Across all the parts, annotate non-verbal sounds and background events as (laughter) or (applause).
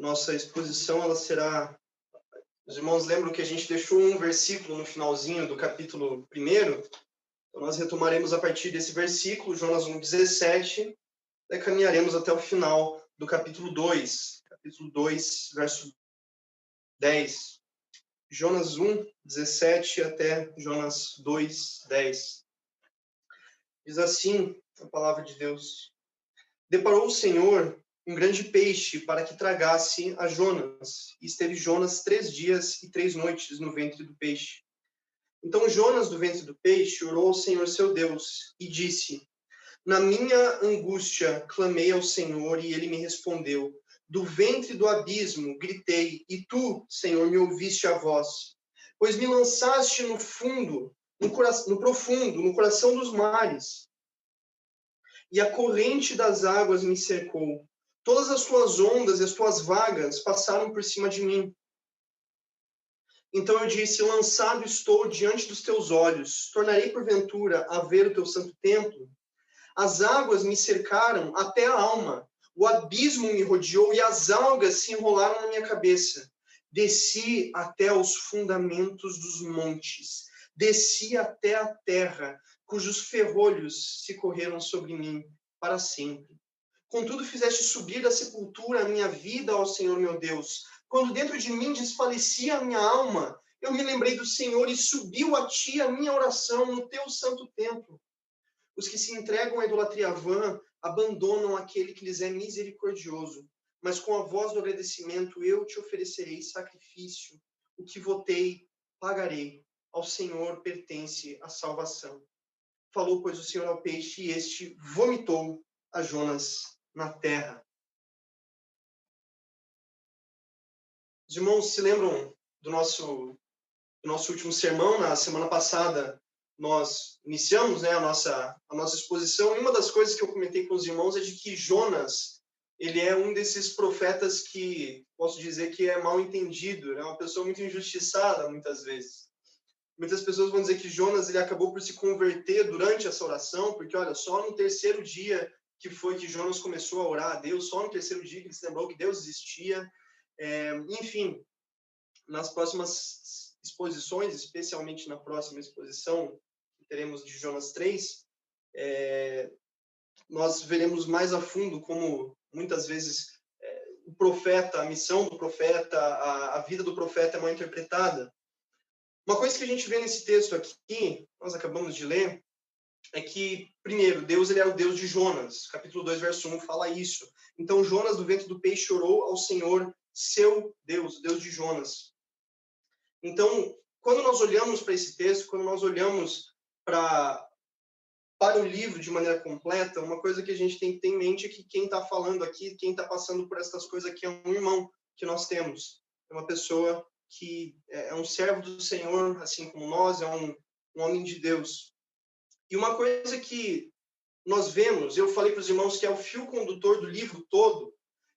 Nossa exposição ela será. Os irmãos lembram que a gente deixou um versículo no finalzinho do capítulo 1. Então, nós retomaremos a partir desse versículo, Jonas 1,17, e caminharemos até o final do capítulo 2, capítulo 2, verso 10. Jonas 1, 17 até Jonas 2, 10. Diz assim a palavra de Deus: Deparou o Senhor um grande peixe para que tragasse a Jonas. E esteve Jonas três dias e três noites no ventre do peixe. Então Jonas, do ventre do peixe, orou ao Senhor seu Deus e disse: Na minha angústia clamei ao Senhor e ele me respondeu. Do ventre do abismo gritei, e tu, Senhor, me ouviste a voz. Pois me lançaste no fundo, no, no profundo, no coração dos mares. E a corrente das águas me cercou. Todas as tuas ondas e as tuas vagas passaram por cima de mim. Então eu disse: Lançado estou diante dos teus olhos, tornarei porventura a ver o teu santo templo. As águas me cercaram até a alma, o abismo me rodeou e as algas se enrolaram na minha cabeça. Desci até os fundamentos dos montes, desci até a terra, cujos ferrolhos se correram sobre mim para sempre. Contudo, fizeste subir da sepultura a minha vida, ó Senhor meu Deus. Quando dentro de mim desfalecia a minha alma, eu me lembrei do Senhor e subiu a ti a minha oração no teu santo templo. Os que se entregam à idolatria vã abandonam aquele que lhes é misericordioso. Mas com a voz do agradecimento eu te oferecerei sacrifício. O que votei, pagarei. Ao Senhor pertence a salvação. Falou, pois, o Senhor ao peixe, e este vomitou a Jonas na terra. Os irmãos se lembram do nosso, do nosso último sermão, na semana passada, nós iniciamos né, a, nossa, a nossa exposição, e uma das coisas que eu comentei com os irmãos é de que Jonas, ele é um desses profetas que, posso dizer que é mal entendido, é uma pessoa muito injustiçada, muitas vezes. Muitas pessoas vão dizer que Jonas ele acabou por se converter durante essa oração, porque, olha, só no terceiro dia que foi que Jonas começou a orar a Deus, só no terceiro dia que ele se lembrou que Deus existia. É, enfim, nas próximas exposições, especialmente na próxima exposição, teremos de Jonas 3, é, nós veremos mais a fundo como muitas vezes é, o profeta, a missão do profeta, a, a, vida do profeta é mal interpretada. Uma coisa que a gente vê nesse texto aqui, nós acabamos de ler, é que, primeiro, Deus ele é o Deus de Jonas. Capítulo 2, verso 1 fala isso. Então Jonas, do ventre do peixe, orou ao Senhor, seu Deus, Deus de Jonas. Então, quando nós olhamos para esse texto, quando nós olhamos para para o livro de maneira completa, uma coisa que a gente tem que ter em mente é que quem está falando aqui, quem está passando por essas coisas aqui é um irmão que nós temos. É uma pessoa que é, é um servo do Senhor, assim como nós, é um, um homem de Deus. E uma coisa que nós vemos, eu falei para os irmãos que é o fio condutor do livro todo.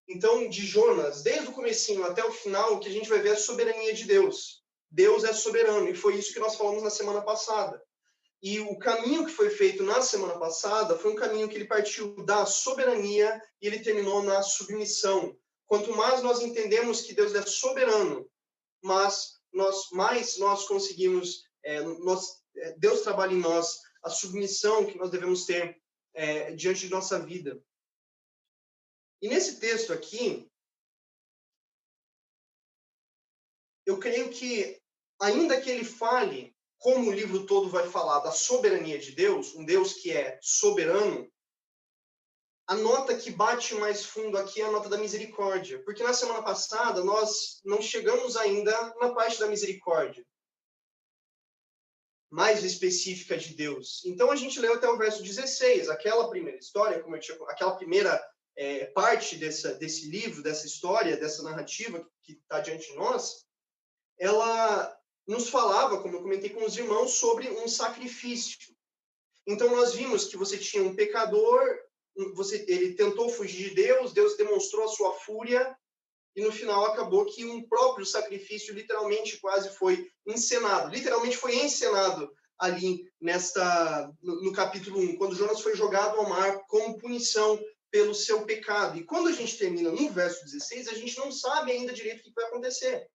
Então, de Jonas, desde o comecinho até o final, o que a gente vai ver é a soberania de Deus. Deus é soberano, e foi isso que nós falamos na semana passada. E o caminho que foi feito na semana passada foi um caminho que ele partiu da soberania e ele terminou na submissão. Quanto mais nós entendemos que Deus é soberano, mas nós mais nós conseguimos, é, nós, é, Deus trabalha em nós a submissão que nós devemos ter é, diante de nossa vida. E nesse texto aqui, eu creio que ainda que ele fale como o livro todo vai falar da soberania de Deus, um Deus que é soberano, a nota que bate mais fundo aqui é a nota da misericórdia, porque na semana passada nós não chegamos ainda na parte da misericórdia mais específica de Deus. Então a gente leu até o verso 16, aquela primeira história, como eu tinha, aquela primeira é, parte dessa, desse livro, dessa história, dessa narrativa que está diante de nós, ela nos falava, como eu comentei com os irmãos, sobre um sacrifício. Então nós vimos que você tinha um pecador, você, ele tentou fugir de Deus, Deus demonstrou a sua fúria e no final acabou que um próprio sacrifício literalmente quase foi encenado, literalmente foi encenado ali nesta no, no capítulo 1, quando Jonas foi jogado ao mar como punição pelo seu pecado. E quando a gente termina no verso 16, a gente não sabe ainda direito o que vai acontecer.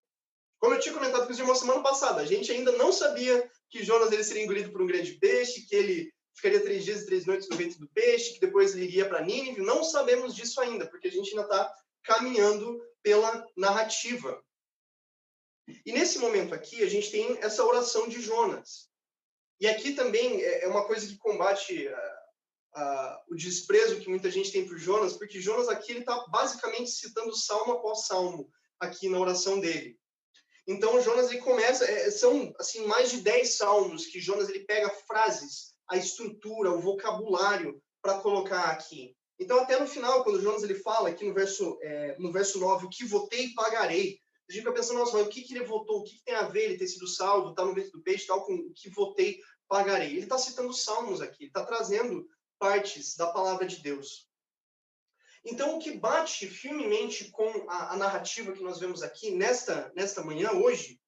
Como eu tinha comentado com os irmãos semana passada, a gente ainda não sabia que Jonas ele seria engolido por um grande peixe, que ele ficaria três dias e três noites no ventre do peixe, que depois ele iria para Nínive. Não sabemos disso ainda, porque a gente ainda está caminhando pela narrativa. E nesse momento aqui, a gente tem essa oração de Jonas. E aqui também é, é uma coisa que combate uh, uh, o desprezo que muita gente tem por Jonas, porque Jonas aqui ele está basicamente citando salmo após salmo aqui na oração dele. Então Jonas ele começa, é, são assim mais de 10 salmos que Jonas ele pega frases, a estrutura, o vocabulário para colocar aqui. Então até no final, quando Jonas ele fala aqui no verso é, no verso 9, o que votei pagarei. A gente fica pensando, nossa, mas o que, que ele votou? O que, que tem a ver ele ter sido salvo, tá no ventre do peixe, tal, com o que votei pagarei? Ele está citando salmos aqui, ele está trazendo partes da palavra de Deus. Então, o que bate firmemente com a, a, narrativa que nós vemos aqui nesta, nesta manhã, hoje,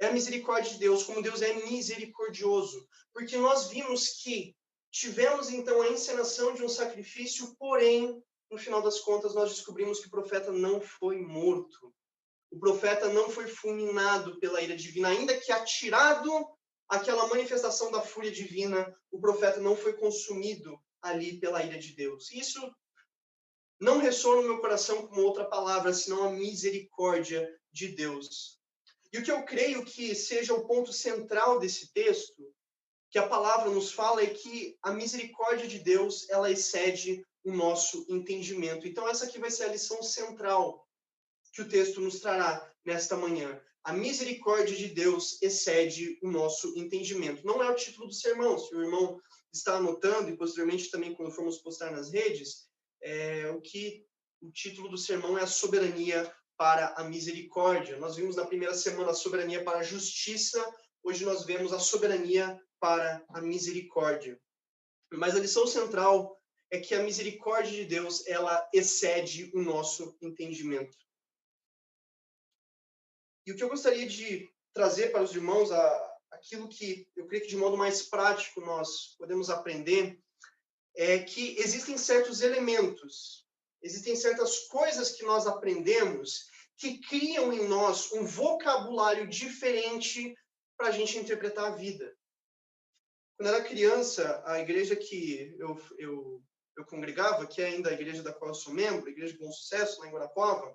é a misericórdia de Deus, como Deus é misericordioso. Porque nós vimos que tivemos, então, a encenação de um sacrifício, porém, no final das contas, nós descobrimos que o profeta não foi morto. O profeta não foi fulminado pela ira divina, ainda que atirado aquela manifestação da fúria divina, o profeta não foi consumido ali pela ira de Deus. Isso não ressoa no meu coração como outra palavra, senão a misericórdia de Deus. E o que eu creio que seja o ponto central desse texto, que a palavra nos fala, é que a misericórdia de Deus, ela excede o nosso entendimento. Então, essa aqui vai ser a lição central que o texto nos trará nesta manhã. A misericórdia de Deus excede o nosso entendimento. Não é o título do sermão. Se o irmão está anotando, e posteriormente também quando formos postar nas redes, é, o que o título do sermão é a soberania para a misericórdia. Nós vimos na primeira semana a soberania para a justiça, hoje nós vemos a soberania para a misericórdia. Mas a lição central é que a misericórdia de Deus, ela excede o nosso entendimento. E o que eu gostaria de trazer para os irmãos, a, aquilo que eu creio que de modo mais prático nós podemos aprender, é que existem certos elementos, existem certas coisas que nós aprendemos que criam em nós um vocabulário diferente para a gente interpretar a vida. Quando era criança, a igreja que eu, eu, eu congregava, que é ainda a igreja da qual eu sou membro, a Igreja de Bom Sucesso, lá em Guarapova,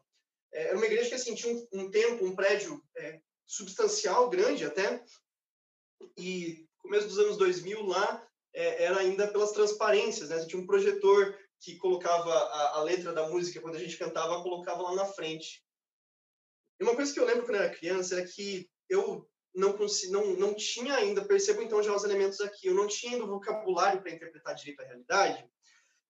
é, era uma igreja que assim, tinha um, um tempo, um prédio é, substancial, grande até, e começo dos anos 2000 lá, é, era ainda pelas transparências, né? Tinha um projetor que colocava a, a, letra da música quando a gente cantava, colocava lá na frente. E uma coisa que eu lembro quando eu era criança era que eu não, não, não tinha ainda, percebo então já os elementos aqui, eu não tinha ainda o vocabulário para interpretar direito a realidade.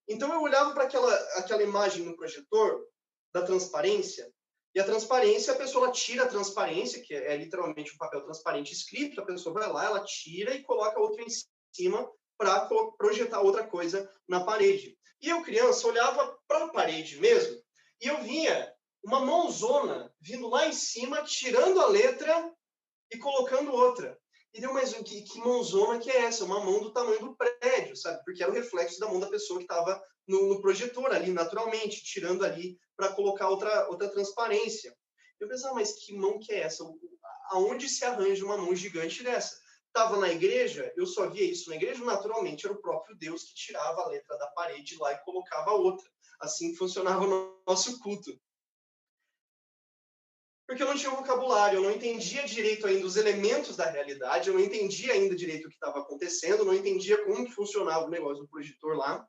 Então eu olhava para aquela, aquela imagem no projetor da transparência, e a transparência, a pessoa tira a transparência, que é, é literalmente um papel transparente escrito, a pessoa vai lá, ela tira e coloca outro em cima para projetar outra coisa na parede. E eu, criança, olhava para a parede mesmo e eu via uma mãozona vindo lá em cima, tirando a letra e colocando outra. E deu, mais que, que mãozona que é essa? Uma mão do tamanho do prédio, sabe? Porque era o reflexo da mão da pessoa que estava no, no, projetor ali, naturalmente, tirando ali para colocar outra, outra transparência. Eu pensava, mas que mão que é essa? Aonde se arranja uma mão gigante dessa? estava na igreja, eu só via isso na igreja, naturalmente era o próprio Deus que tirava a letra da parede lá e colocava outra. Assim funcionava o nosso culto. Porque eu não tinha vocabulário, eu não entendia direito ainda os elementos da realidade, eu não entendia ainda direito o que estava acontecendo, não entendia como que funcionava o negócio do projetor lá.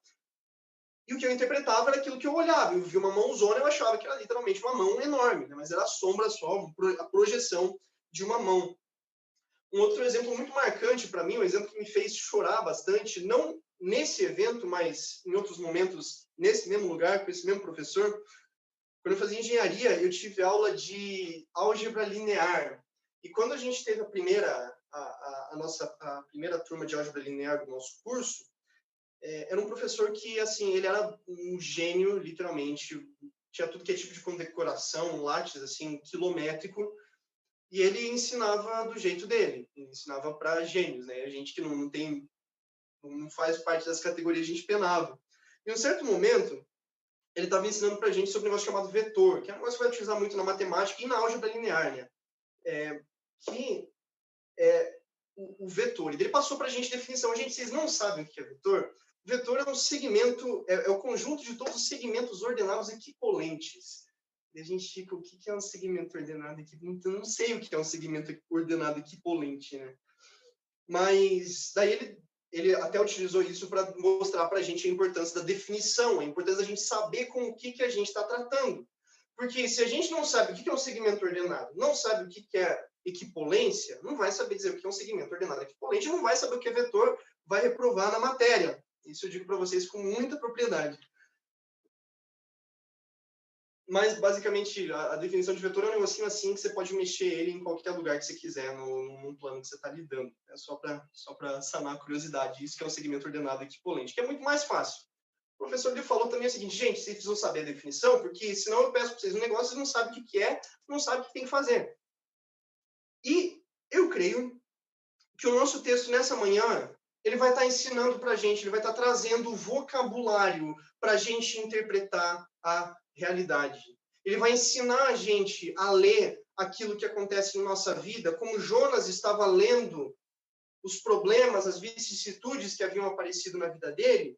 E o que eu interpretava era aquilo que eu olhava. Eu via uma mãozona, eu achava que era literalmente uma mão enorme, né? mas era a sombra só, a projeção de uma mão. Um outro exemplo muito marcante para mim, um exemplo que me fez chorar bastante, não nesse evento, mas em outros momentos, nesse mesmo lugar, com esse mesmo professor. Quando eu fazia engenharia, eu tive aula de álgebra linear. E quando a gente teve a primeira, a, a, a nossa a primeira turma de álgebra linear do nosso curso, é, era um professor que, assim, ele era um gênio, literalmente. Tinha tudo que é tipo de condecoração, látis, assim, quilométrico e ele ensinava do jeito dele, ensinava para gênios, né? A gente que não tem, não faz parte das categorias, a gente penava. Em um certo momento, ele estava ensinando para a gente sobre um negócio chamado vetor, que é um negócio que vai utilizar muito na matemática e na álgebra linear, né? É, que é o, o vetor. Ele passou para a gente definição. A gente, vocês não sabem o que é vetor? Vetor é um segmento, é, é o conjunto de todos os segmentos ordenados equivalentes. E a gente fica, o que é um segmento ordenado equivalente? Então, não sei o que é um segmento ordenado equivalente, né? Mas daí ele ele até utilizou isso para mostrar para a gente a importância da definição, a importância da gente saber com o que, que a gente está tratando. Porque se a gente não sabe o que é um segmento ordenado, não sabe o que é equipolência, não vai saber dizer o que é um segmento ordenado equipolente, não vai saber o que é vetor, vai reprovar na matéria. Isso eu digo para vocês com muita propriedade. Mas, basicamente, a, a, definição de vetor é um negocinho assim que você pode mexer ele em qualquer lugar que você quiser no, no plano que você está lidando. É só para só sanar a curiosidade. Isso que é um segmento ordenado equipolente, que é muito mais fácil. O professor lhe falou também o seguinte, gente, vocês precisam saber a definição, porque senão eu peço para vocês um negócio, vocês não sabem o que é, não sabem o que tem que fazer. E eu creio que o nosso texto nessa manhã, ele vai estar tá ensinando para a gente, ele vai estar tá trazendo vocabulário para a gente interpretar a realidade. Ele vai ensinar a gente a ler aquilo que acontece em nossa vida, como Jonas estava lendo os problemas, as vicissitudes que haviam aparecido na vida dele,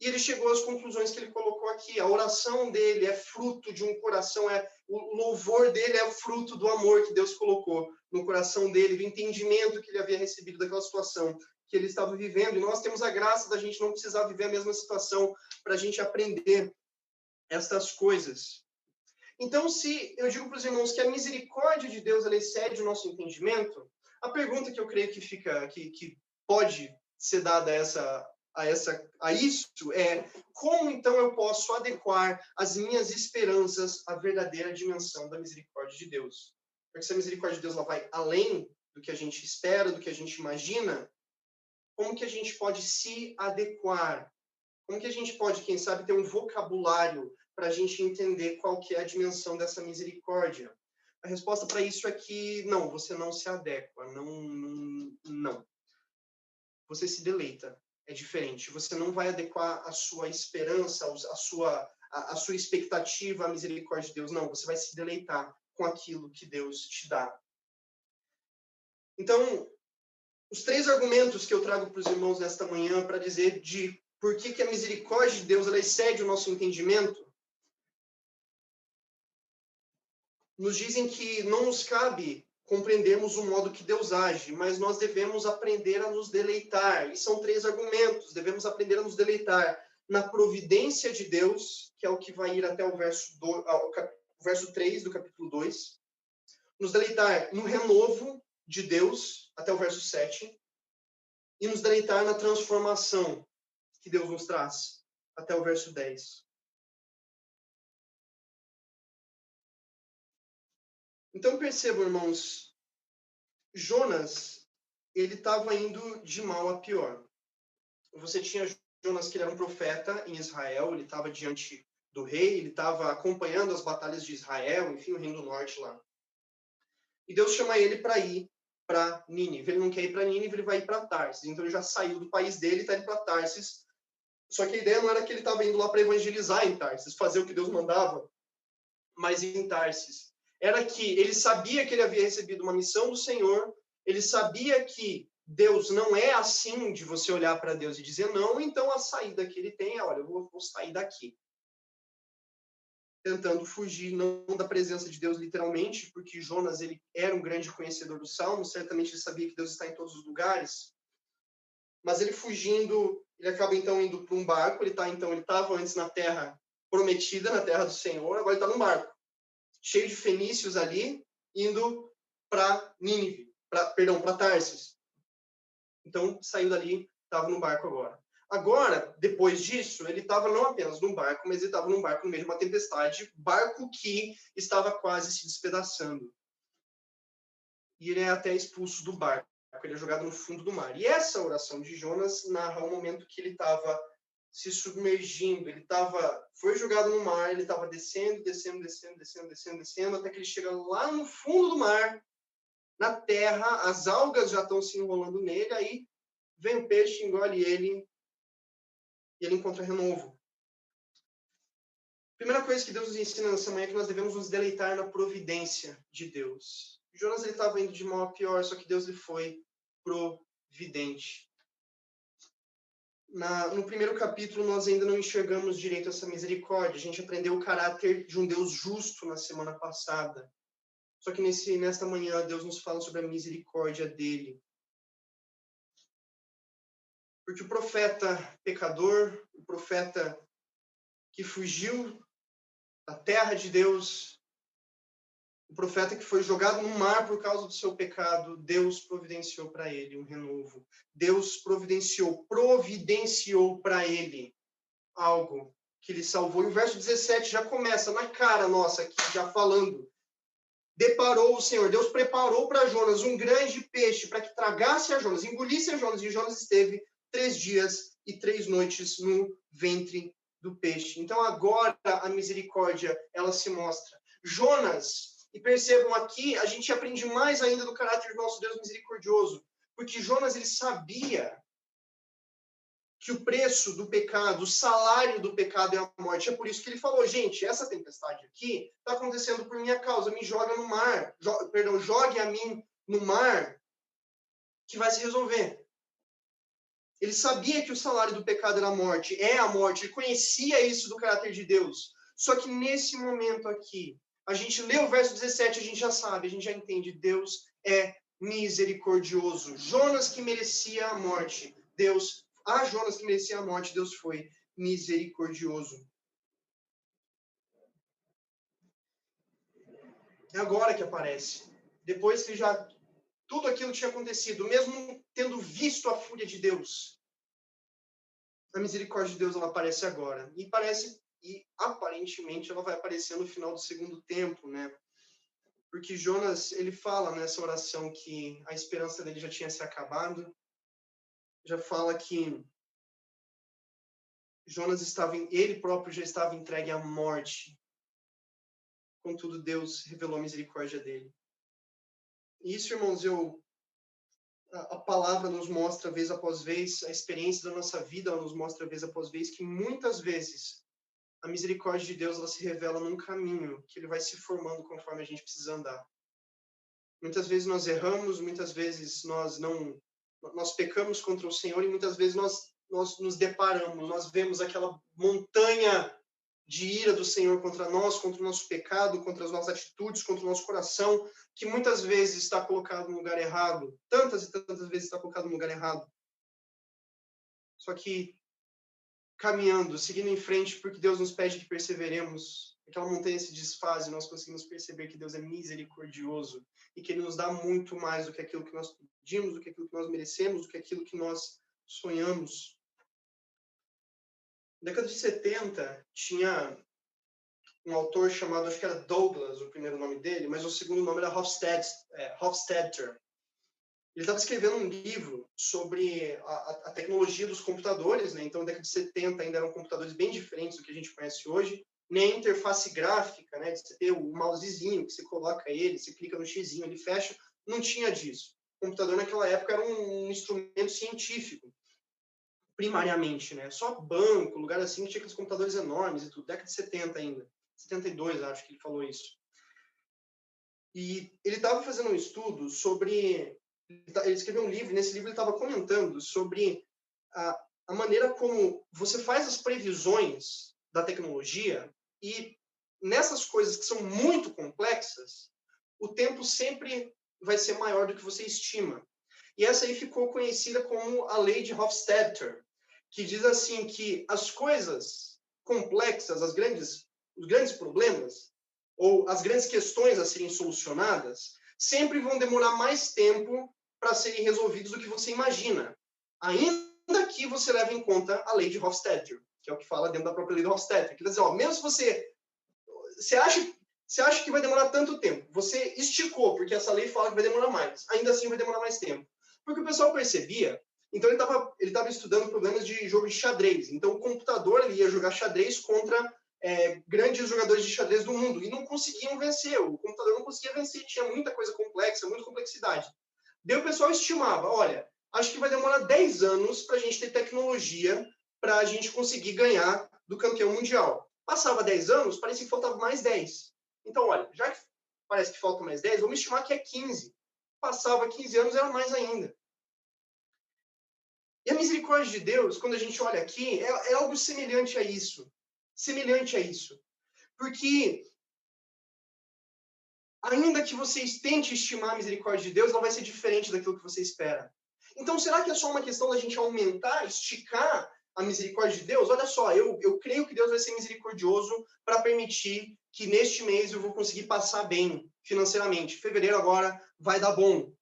e ele chegou às conclusões que ele colocou aqui. A oração dele é fruto de um coração, é o louvor dele é fruto do amor que Deus colocou no coração dele, do entendimento que ele havia recebido daquela situação que ele estava vivendo. E nós temos a graça da gente não precisar viver a mesma situação para a gente aprender estas coisas. Então, se eu digo para os irmãos que a misericórdia de Deus ela excede o nosso entendimento, a pergunta que eu creio que fica, que, que pode ser dada a essa, a essa, a isso é como então eu posso adequar as minhas esperanças à verdadeira dimensão da misericórdia de Deus? Porque se a misericórdia de Deus ela vai além do que a gente espera, do que a gente imagina, como que a gente pode se adequar como que a gente pode, quem sabe, ter um vocabulário para a gente entender qual que é a dimensão dessa misericórdia? A resposta para isso é que não, você não se adequa, não, não, não. Você se deleita, é diferente. Você não vai adequar a sua esperança, a sua, a, a sua expectativa à misericórdia de Deus, não. Você vai se deleitar com aquilo que Deus te dá. Então, os três argumentos que eu trago para os irmãos nesta manhã para dizer de por que, que a misericórdia de Deus ela excede o nosso entendimento, nos dizem que não nos cabe compreendermos o modo que Deus age, mas nós devemos aprender a nos deleitar. E são três argumentos. Devemos aprender a nos deleitar na providência de Deus, que é o que vai ir até o verso, do, ao, verso 3 do capítulo 2. Nos deleitar no renovo de Deus, até o verso 7. E nos deleitar na transformação, que Deus nos traz, até o verso 10. Então percebam, irmãos, Jonas, ele estava indo de mal a pior. Você tinha Jonas, que era um profeta em Israel, ele estava diante do rei, ele estava acompanhando as batalhas de Israel, enfim, o reino do norte lá. E Deus chama ele para ir para Nínive. Ele não quer ir para Nínive, ele vai ir para Tarsis. Então ele já saiu do país dele e está indo para Tarsis só que a ideia não era que ele estava indo lá para evangelizar em Tarsis, fazer o que Deus mandava, mas em Tarsis. Era que ele sabia que ele havia recebido uma missão do Senhor, ele sabia que Deus não é assim de você olhar para Deus e dizer não, então a saída que ele tem é, olha, eu vou, vou sair daqui. Tentando fugir não da presença de Deus literalmente, porque Jonas ele era um grande conhecedor do Salmo, certamente ele sabia que Deus está em todos os lugares, mas ele fugindo ele acaba então indo para um barco. Ele tá então ele estava antes na terra prometida, na terra do Senhor. Agora ele está num barco cheio de fenícios ali, indo para Nínive, pra, perdão, para Tarsis. Então saiu dali, estava no barco agora. Agora, depois disso, ele estava não apenas num barco, mas ele estava num barco no meio de uma tempestade, barco que estava quase se despedaçando. E ele é até expulso do barco ele é jogado no fundo do mar. E essa oração de Jonas narra o momento que ele estava se submergindo, ele estava, foi jogado no mar, ele estava descendo, descendo, descendo, descendo, descendo, descendo, até que ele chega lá no fundo do mar, na terra, as algas já estão se enrolando nele, aí vem o peixe, engole ele, e ele encontra renovo. Primeira coisa que Deus nos ensina nessa manhã é que nós devemos nos deleitar na providência de Deus. Jonas ele estava indo de mal a pior, só que Deus lhe foi providente. Na, no primeiro capítulo, nós ainda não enxergamos direito essa misericórdia. A gente aprendeu o caráter de um Deus justo na semana passada. Só que nesse, nesta manhã, Deus nos fala sobre a misericórdia dele. Porque o profeta pecador, o profeta que fugiu da terra de Deus, o profeta que foi jogado no mar por causa do seu pecado, Deus providenciou para ele um renovo. Deus providenciou, providenciou para ele algo que lhe salvou. E o verso 17 já começa na cara nossa aqui, já falando. Deparou o Senhor, Deus preparou para Jonas um grande peixe para que tragasse a Jonas, engolisse a Jonas, e Jonas esteve três dias e três noites no ventre do peixe. Então agora a misericórdia ela se mostra. Jonas, e percebam aqui, a gente aprende mais ainda do caráter do nosso Deus misericordioso, porque Jonas ele sabia que o preço do pecado, o salário do pecado é a morte. É por isso que ele falou, gente, essa tempestade aqui está acontecendo por minha causa, me joga no mar, jo perdão, jogue a mim no mar, que vai se resolver. Ele sabia que o salário do pecado era a morte, é a morte, ele conhecia isso do caráter de Deus. Só que nesse momento aqui, a gente lê o verso 17, a gente já sabe, a gente já entende, Deus é misericordioso. Jonas que merecia a morte, Deus, a Jonas que merecia a morte, Deus foi misericordioso. É agora que aparece. Depois que já tudo aquilo tinha acontecido, mesmo tendo visto a fúria de Deus. A misericórdia de Deus ela aparece agora e parece e aparentemente ela vai aparecer no final do segundo tempo, né? Porque Jonas, ele fala nessa oração que a esperança dele já tinha se acabado. Já fala que Jonas estava, ele próprio já estava entregue à morte. Contudo, Deus revelou a misericórdia dele. Isso, irmãos, eu a, palavra nos mostra vez após vez, a experiência da nossa vida nos mostra vez após vez que muitas vezes a misericórdia de Deus ela se revela num caminho que ele vai se formando conforme a gente precisa andar. Muitas vezes nós erramos, muitas vezes nós não nós pecamos contra o Senhor e muitas vezes nós nós nos deparamos, nós vemos aquela montanha de ira do Senhor contra nós, contra o nosso pecado, contra as nossas atitudes, contra o nosso coração, que muitas vezes está colocado no lugar errado, tantas e tantas vezes está colocado no lugar errado. Só que caminhando, seguindo em frente, porque Deus nos pede que perseveremos, aquela montanha se desfaz e nós conseguimos perceber que Deus é misericordioso e que Ele nos dá muito mais do que aquilo que nós pedimos, do que aquilo que nós merecemos, do que aquilo que nós sonhamos. Na década de 70, tinha um autor chamado, acho que era Douglas, o primeiro nome dele, mas o segundo nome era é, Hofstadter. Ele estava escrevendo um livro sobre a, a, tecnologia dos computadores, né? Então, na década de 70 ainda eram computadores bem diferentes do que a gente conhece hoje, nem a interface gráfica, né? De você ter o mousezinho, que você coloca ele, você clica no xizinho, ele fecha, não tinha disso. O computador naquela época era um instrumento científico primariamente, né? Só banco, lugar assim, tinha aqueles computadores enormes e tudo, década de 70 ainda. 72, acho que ele falou isso. E ele estava fazendo um estudo sobre. Ele escreveu um livro, nesse livro ele estava comentando sobre a, a maneira como você faz as previsões da tecnologia e nessas coisas que são muito complexas, o tempo sempre vai ser maior do que você estima. E essa aí ficou conhecida como a lei de Hofstadter, que diz assim que as coisas complexas, as grandes, os grandes problemas ou as grandes questões a serem solucionadas sempre vão demorar mais tempo para serem resolvidos do que você imagina, ainda que você leve em conta a lei de Hofstadter, que é o que fala dentro da própria lei de Hofstadter, que diz, ó, mesmo se você você acha você acha que vai demorar tanto tempo, você esticou porque essa lei fala que vai demorar mais, ainda assim vai demorar mais tempo, porque o pessoal percebia então ele estava ele tava estudando problemas de jogo de xadrez. Então o computador ele ia jogar xadrez contra é, grandes jogadores de xadrez do mundo e não conseguiam vencer. O computador não conseguia vencer, tinha muita coisa complexa, muita complexidade. Daí o pessoal estimava, olha, acho que vai demorar 10 anos para a gente ter tecnologia para a gente conseguir ganhar do campeão mundial. Passava 10 anos, parecia que faltava mais 10. Então, olha, já que parece que falta mais 10, vamos estimar que é 15. Passava 15 anos, era mais ainda. E a misericórdia de Deus, quando a gente olha aqui, é, é algo semelhante a isso. Semelhante a isso. Porque, ainda que vocês tentem estimar a misericórdia de Deus, não vai ser diferente daquilo que você espera. Então, será que é só uma questão da gente aumentar, esticar a misericórdia de Deus? Olha só, eu, eu creio que Deus vai ser misericordioso para permitir que neste mês eu vou conseguir passar bem financeiramente. Fevereiro agora vai dar bom.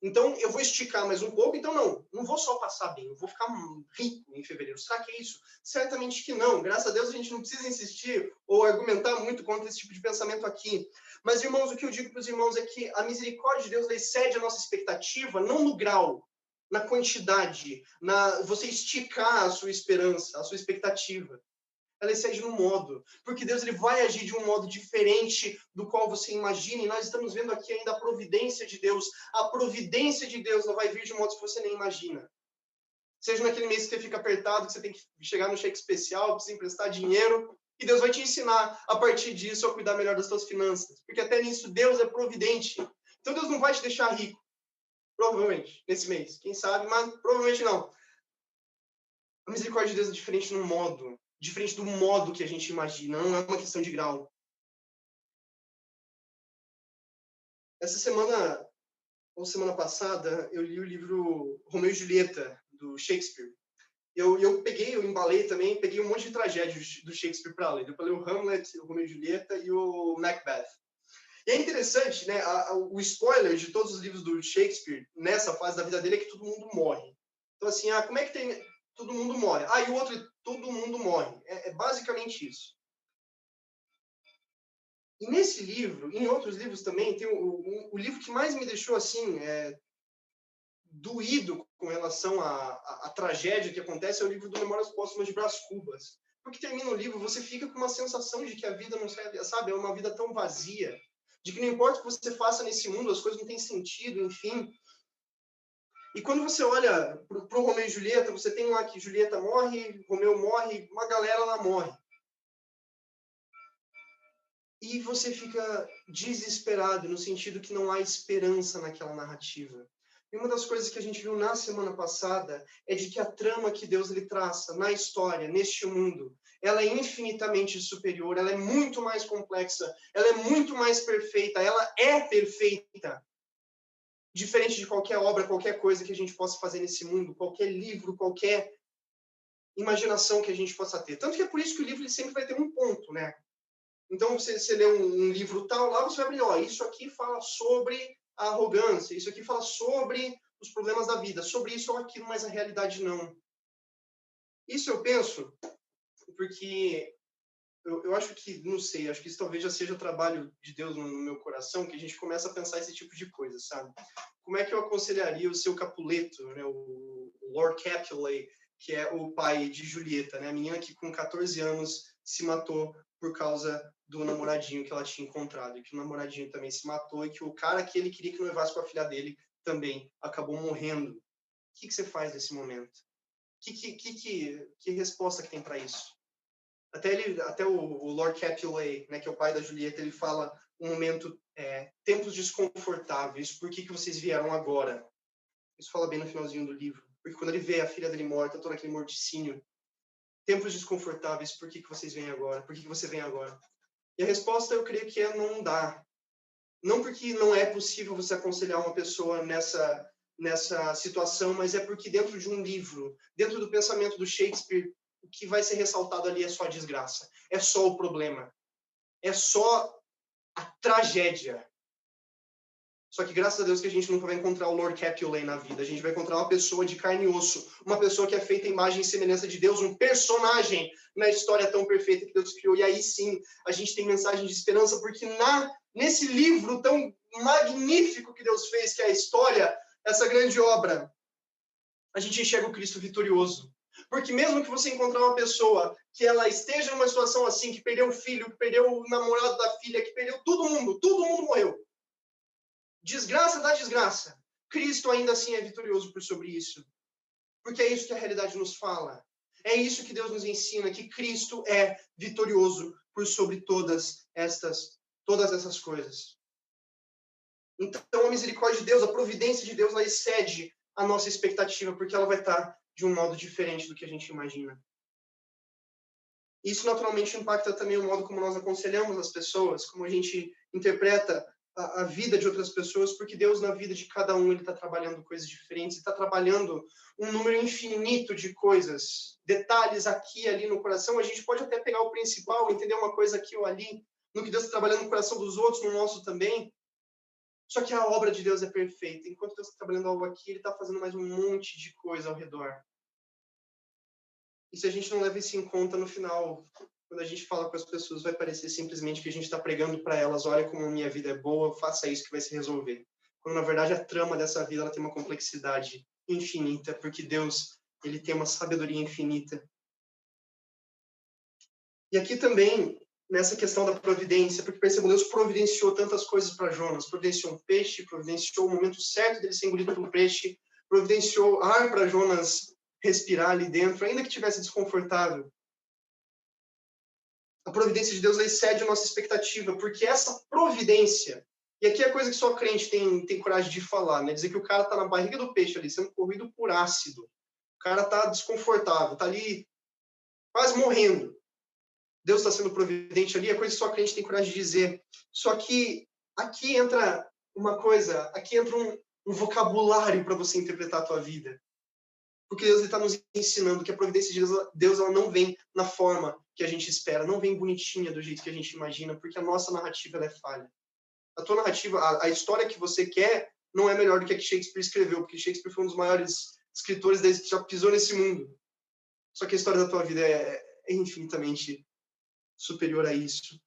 Então, eu vou esticar mais um pouco. Então, não, não vou só passar bem, eu vou ficar rico em fevereiro. Será que é isso? Certamente que não. Graças a Deus, a gente não precisa insistir ou argumentar muito contra esse tipo de pensamento aqui. Mas, irmãos, o que eu digo para os irmãos é que a misericórdia de Deus excede a nossa expectativa, não no grau, na quantidade, na você esticar a sua esperança, a sua expectativa. Ela excede no modo, porque Deus ele vai agir de um modo diferente do qual você imagina, e nós estamos vendo aqui ainda a providência de Deus. A providência de Deus não vai vir de um modo que você nem imagina. Seja naquele mês que você fica apertado, que você tem que chegar no cheque especial, precisa emprestar dinheiro, e Deus vai te ensinar a partir disso a cuidar melhor das suas finanças, porque até nisso Deus é providente. Então Deus não vai te deixar rico, Provavelmente, nesse mês. Quem sabe, mas provavelmente não. A misericórdia de Deus é diferente no modo. Diferente do modo que a gente imagina. Não é uma questão de grau. Essa semana, ou semana passada, eu li o livro Romeu e Julieta, do Shakespeare. Eu, eu peguei, eu embalei também, peguei um monte de tragédias do Shakespeare para ler. Eu falei o Hamlet, o Romeu e Julieta e o Macbeth. E é interessante, né? A, a, o spoiler de todos os livros do Shakespeare, nessa fase da vida dele, é que todo mundo morre. Então, assim, ah, como é que tem. Todo mundo morre. Ah, e o outro, todo mundo morre. É, é basicamente isso. E nesse livro, e em outros livros também, tem o, o, o livro que mais me deixou, assim, é, doído com relação à, tragédia que acontece é o livro do Memórias Póstumas de Brás Cubas. Porque termina o livro, você fica com uma sensação de que a vida não serve, sabe? É uma vida tão vazia de que não importa o que você faça nesse mundo, as coisas não têm sentido, enfim. E quando você olha para o Romeu e Julieta, você tem lá que Julieta morre, Romeu morre, uma galera lá morre. E você fica desesperado, no sentido que não há esperança naquela narrativa. E uma das coisas que a gente viu na semana passada é de que a trama que Deus lhe traça na história, neste mundo, ela é infinitamente superior, ela é muito mais complexa, ela é muito mais perfeita, ela é perfeita. Diferente de qualquer obra, qualquer coisa que a gente possa fazer nesse mundo, qualquer livro, qualquer imaginação que a gente possa ter. Tanto que é por isso que o livro sempre vai ter um ponto, né? Então, você, você lê um, um livro tal, lá você vai abrir, ó, isso aqui fala sobre a arrogância, isso aqui fala sobre os problemas da vida, sobre isso ou aquilo, mas a realidade não. Isso eu penso porque eu, eu acho que, não sei, acho que isso talvez já seja trabalho de Deus no, no meu coração, que a gente começa a pensar esse tipo de coisa, sabe? Como é que eu aconselharia o seu Capuleto, né, o Lord Capulet, que é o pai de Julieta, né, a menina que com 14 anos se matou por causa do namoradinho que ela tinha encontrado, e que o namoradinho também se matou, e que o cara que ele queria que noivasse com a filha dele também acabou morrendo. O que, que você faz nesse momento? Que, que, que, que, resposta que tem para isso? Até, ele, até o, o, Lord Capulet, né, que é o pai da Julieta, ele fala um momento, é, tempos desconfortáveis, por que, que vocês vieram agora? Isso fala bem no finalzinho do livro. Porque quando ele vê a filha dele morta, todo aquele morticínio, tempos desconfortáveis, por que, que vocês vêm agora? Por que, que você vem agora? E a resposta, eu creio que é não dá. Não porque não é possível você aconselhar uma pessoa nessa, nessa situação, mas é porque dentro de um livro, dentro do pensamento do Shakespeare, o que vai ser ressaltado ali é só a desgraça, é só o problema, é só a tragédia. Só que graças a Deus que a gente nunca vai encontrar o Lord Capulet na vida. A gente vai encontrar uma pessoa de carne e osso, uma pessoa que é feita em imagem e semelhança de Deus, um personagem na história tão perfeita que Deus criou. E aí sim, a gente tem mensagem de esperança, porque na nesse livro tão magnífico que Deus fez, que é a história, essa grande obra, a gente enxerga o Cristo vitorioso. Porque mesmo que você encontrar uma pessoa que ela esteja numa situação assim, que perdeu o filho, que perdeu o namorado da filha, que perdeu todo mundo, todo mundo morreu. Desgraça da desgraça. Cristo ainda assim é vitorioso por sobre isso. Porque é isso que a realidade nos fala. É isso que Deus nos ensina, que Cristo é vitorioso por sobre todas estas todas essas coisas. Então, a misericórdia de Deus, a providência de Deus, ela excede a nossa expectativa, porque ela vai estar de um modo diferente do que a gente imagina. Isso naturalmente impacta também o modo como nós aconselhamos as pessoas, como a gente interpreta a, a vida de outras pessoas, porque Deus na vida de cada um ele está trabalhando coisas diferentes, está trabalhando um número infinito de coisas, detalhes aqui e ali no coração. A gente pode até pegar o principal, entender uma coisa aqui ou ali, no que Deus está trabalhando no coração dos outros, no nosso também. Só que a obra de Deus é perfeita. Enquanto Deus está trabalhando algo aqui, Ele está fazendo mais um monte de coisa ao redor. E se a gente não leva isso em conta no final, quando a gente fala com as pessoas, vai parecer simplesmente que a gente está pregando para elas: olha como minha vida é boa, faça isso que vai se resolver. Quando na verdade a trama dessa vida ela tem uma complexidade infinita, porque Deus ele tem uma sabedoria infinita. E aqui também nessa questão da providência, porque percebam, Deus providenciou tantas coisas para Jonas, providenciou um peixe, providenciou o momento certo dele ser engolido pelo peixe, providenciou ar para Jonas respirar ali dentro, ainda que tivesse desconfortável a providência de Deus excede a nossa expectativa, porque essa providência, e aqui é coisa que só crente tem, tem coragem de falar, né? Dizer que o cara está na barriga do peixe ali, sendo corrido por ácido. O cara está desconfortável, está ali quase morrendo. Deus está sendo providente ali, é coisa que só crente tem coragem de dizer. Só que aqui entra uma coisa, aqui entra um, um vocabulário para você interpretar a tua vida. Porque Deus está nos ensinando que a providência de Deus, Deus ela não vem na forma que a gente espera, não vem bonitinha do jeito que a gente imagina, porque a nossa narrativa é falha. A tua narrativa, a, a, história que você quer, não é melhor do que a que Shakespeare escreveu, porque Shakespeare foi um dos maiores escritores que já pisou nesse mundo. Só que a história da tua vida é, é infinitamente superior a isso.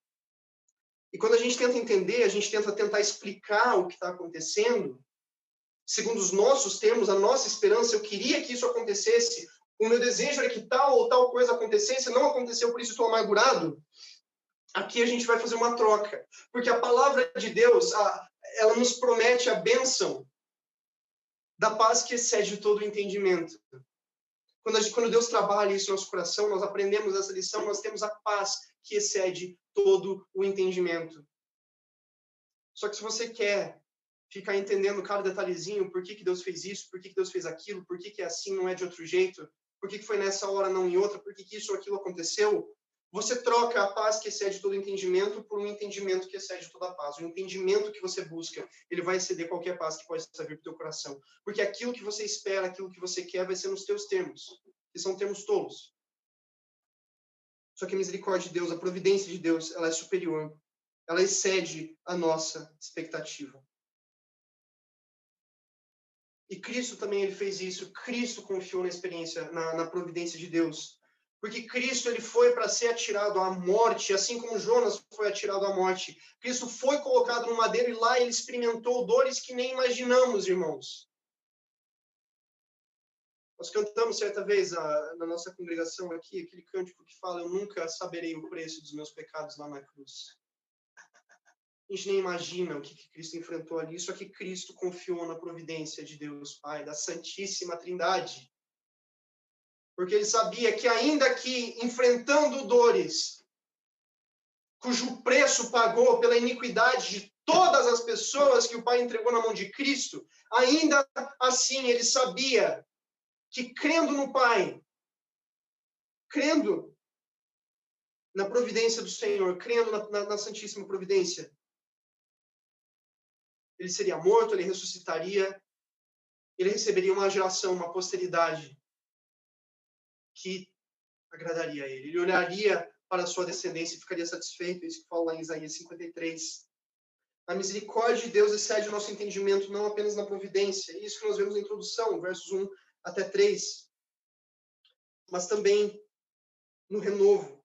E quando a gente tenta entender, a gente tenta tentar explicar o que está acontecendo, segundo os nossos termos, a nossa esperança, eu queria que isso acontecesse, o meu desejo era que tal ou tal coisa acontecesse, não aconteceu, por isso estou amargurado. Aqui a gente vai fazer uma troca, porque a palavra de Deus, ela nos promete a bênção da paz que excede todo o entendimento. Quando, gente, quando Deus trabalha isso no nosso coração, nós aprendemos essa lição, nós temos a paz que excede todo o entendimento. Só que se você quer ficar entendendo cada detalhezinho, por que, que Deus fez isso, por que, que Deus fez aquilo, por que, que é assim, não é de outro jeito, por que foi nessa hora, não em outra, por que isso ou aquilo aconteceu, você troca a paz que excede todo entendimento por um entendimento que excede toda a paz. O entendimento que você busca, ele vai exceder qualquer paz que pode vir para o teu coração. Porque aquilo que você espera, aquilo que você quer, vai ser nos teus termos, que são termos tolos. Só que a misericórdia de Deus, a providência de Deus, ela é superior. Ela excede a nossa expectativa. E Cristo também ele fez isso. Cristo confiou na experiência, na, na providência de Deus. Porque Cristo ele foi para ser atirado à morte, assim como Jonas foi atirado à morte. Cristo foi colocado no madeiro e lá ele experimentou dores que nem imaginamos, irmãos. Nós cantamos certa vez a, na nossa congregação aqui aquele cântico que fala: Eu nunca saberei o preço dos meus pecados lá na cruz a gente nem imagina o que, que Cristo enfrentou ali, só que Cristo confiou na providência de Deus Pai, da Santíssima Trindade. Porque ele sabia que, ainda que enfrentando dores, cujo preço pagou pela iniquidade de todas as pessoas que o Pai entregou na mão de Cristo, ainda assim ele sabia que, crendo no Pai, crendo na providência do Senhor, crendo na, na, na Santíssima Providência, ele seria morto, ele ressuscitaria, ele receberia uma geração, uma posteridade que agradaria a ele. Ele olharia para a sua descendência e ficaria satisfeito, isso que fala lá em Isaías 53. A misericórdia de Deus excede o nosso entendimento não apenas na providência, isso que nós vemos na introdução, versos 1 até 3, mas também no renovo.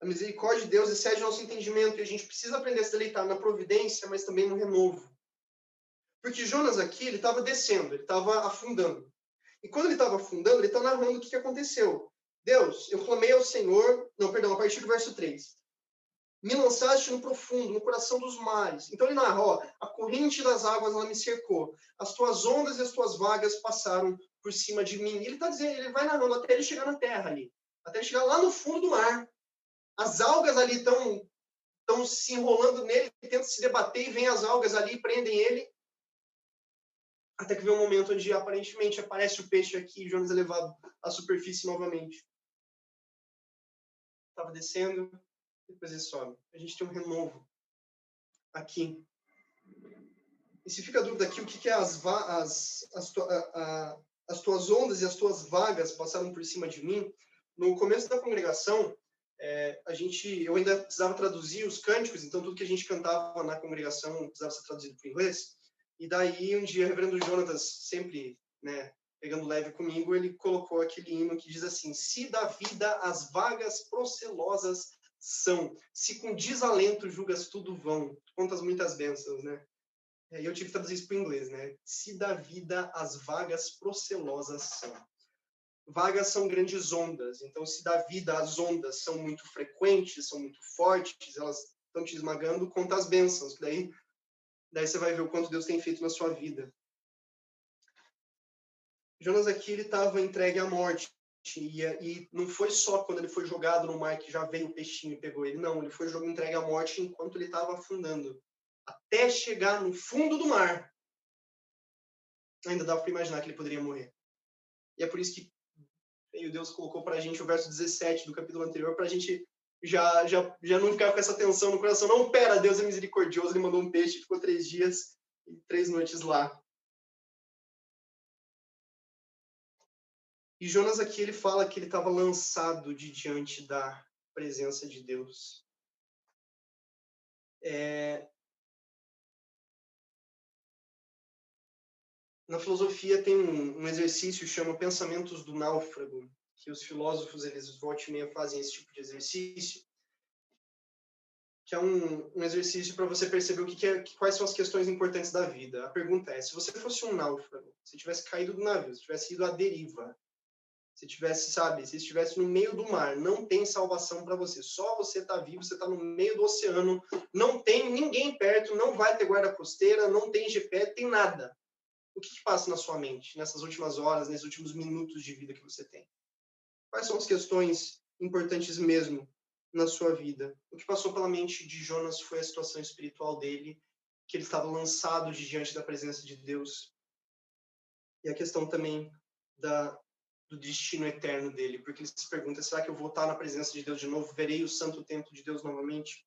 A misericórdia de Deus excede o nosso entendimento e a gente precisa aprender a se deleitar na providência, mas também no renovo. Porque Jonas aqui, ele estava descendo, ele estava afundando. E quando ele estava afundando, ele está narrando o que, que aconteceu. Deus, eu clamei ao Senhor, não, perdão, a partir do verso 3. Me lançaste no profundo, no coração dos mares. Então ele narra, ó, a corrente das águas ela me cercou. As tuas ondas e as tuas vagas passaram por cima de mim. Ele está dizendo, ele vai narrando até ele chegar na terra ali, até ele chegar lá no fundo do mar. As algas ali estão estão se enrolando nele, tentam se debater e vem as algas ali, prendem ele. Até que vem um momento onde aparentemente aparece o peixe aqui, Jonas é levado à superfície novamente. Estava descendo, depois ele sobe. A gente tem um renovo aqui. E se fica a dúvida aqui, o que, que é as, as, as, a, a, as tuas ondas e as tuas vagas passaram por cima de mim? No começo da congregação, é, a gente, eu ainda precisava traduzir os cânticos, então tudo que a gente cantava na congregação precisava ser traduzido para o inglês. E daí, um dia, o reverendo Jonatas, sempre né, pegando leve comigo, ele colocou aquele hino que diz assim: Se da vida as vagas procelosas são, se com desalento julgas tudo vão, contas muitas bênçãos, né? E eu tive que traduzir isso para o inglês, né? Se da vida as vagas procelosas são. Vagas são grandes ondas, então se da vida as ondas são muito frequentes, são muito fortes, elas estão te esmagando, conta as bênçãos, daí, daí você vai ver o quanto Deus tem feito na sua vida. Jonas aqui ele estava entregue à morte e, e, não foi só quando ele foi jogado no mar que já veio o peixinho e pegou ele, não, ele foi entregue à morte enquanto ele estava afundando, até chegar no fundo do mar. Ainda dava para imaginar que ele poderia morrer. E é por isso que Deus colocou para a gente o verso 17 do capítulo anterior, para a gente já, já, já não ficar com essa tensão no coração. Não, pera, Deus é misericordioso, ele mandou um peixe, ficou três dias e três noites lá. E Jonas aqui ele fala que ele estava lançado de diante da presença de Deus. É... Na filosofia tem um, um exercício que chama Pensamentos do Náufrago, que os filósofos eles volta e meia fazem esse tipo de exercício, que é um, um exercício para você perceber o que, que é, quais são as questões importantes da vida. A pergunta é: se você fosse um náufrago, se tivesse caído do navio, se tivesse ido à deriva, se tivesse, sabe, se estivesse no meio do mar, não tem salvação para você. Só você está vivo, você está no meio do oceano, não tem ninguém perto, não vai ter guarda costeira, não tem GPS, tem nada. O que, que passa na sua mente nessas últimas horas, nesses últimos minutos de vida que você tem? Quais são as questões importantes mesmo na sua vida? O que passou pela mente de Jonas foi a situação espiritual dele, que ele estava lançado de diante da presença de Deus. E a questão também da do destino eterno dele, porque ele se pergunta: será que eu vou estar na presença de Deus de novo? Verei o santo templo de Deus novamente?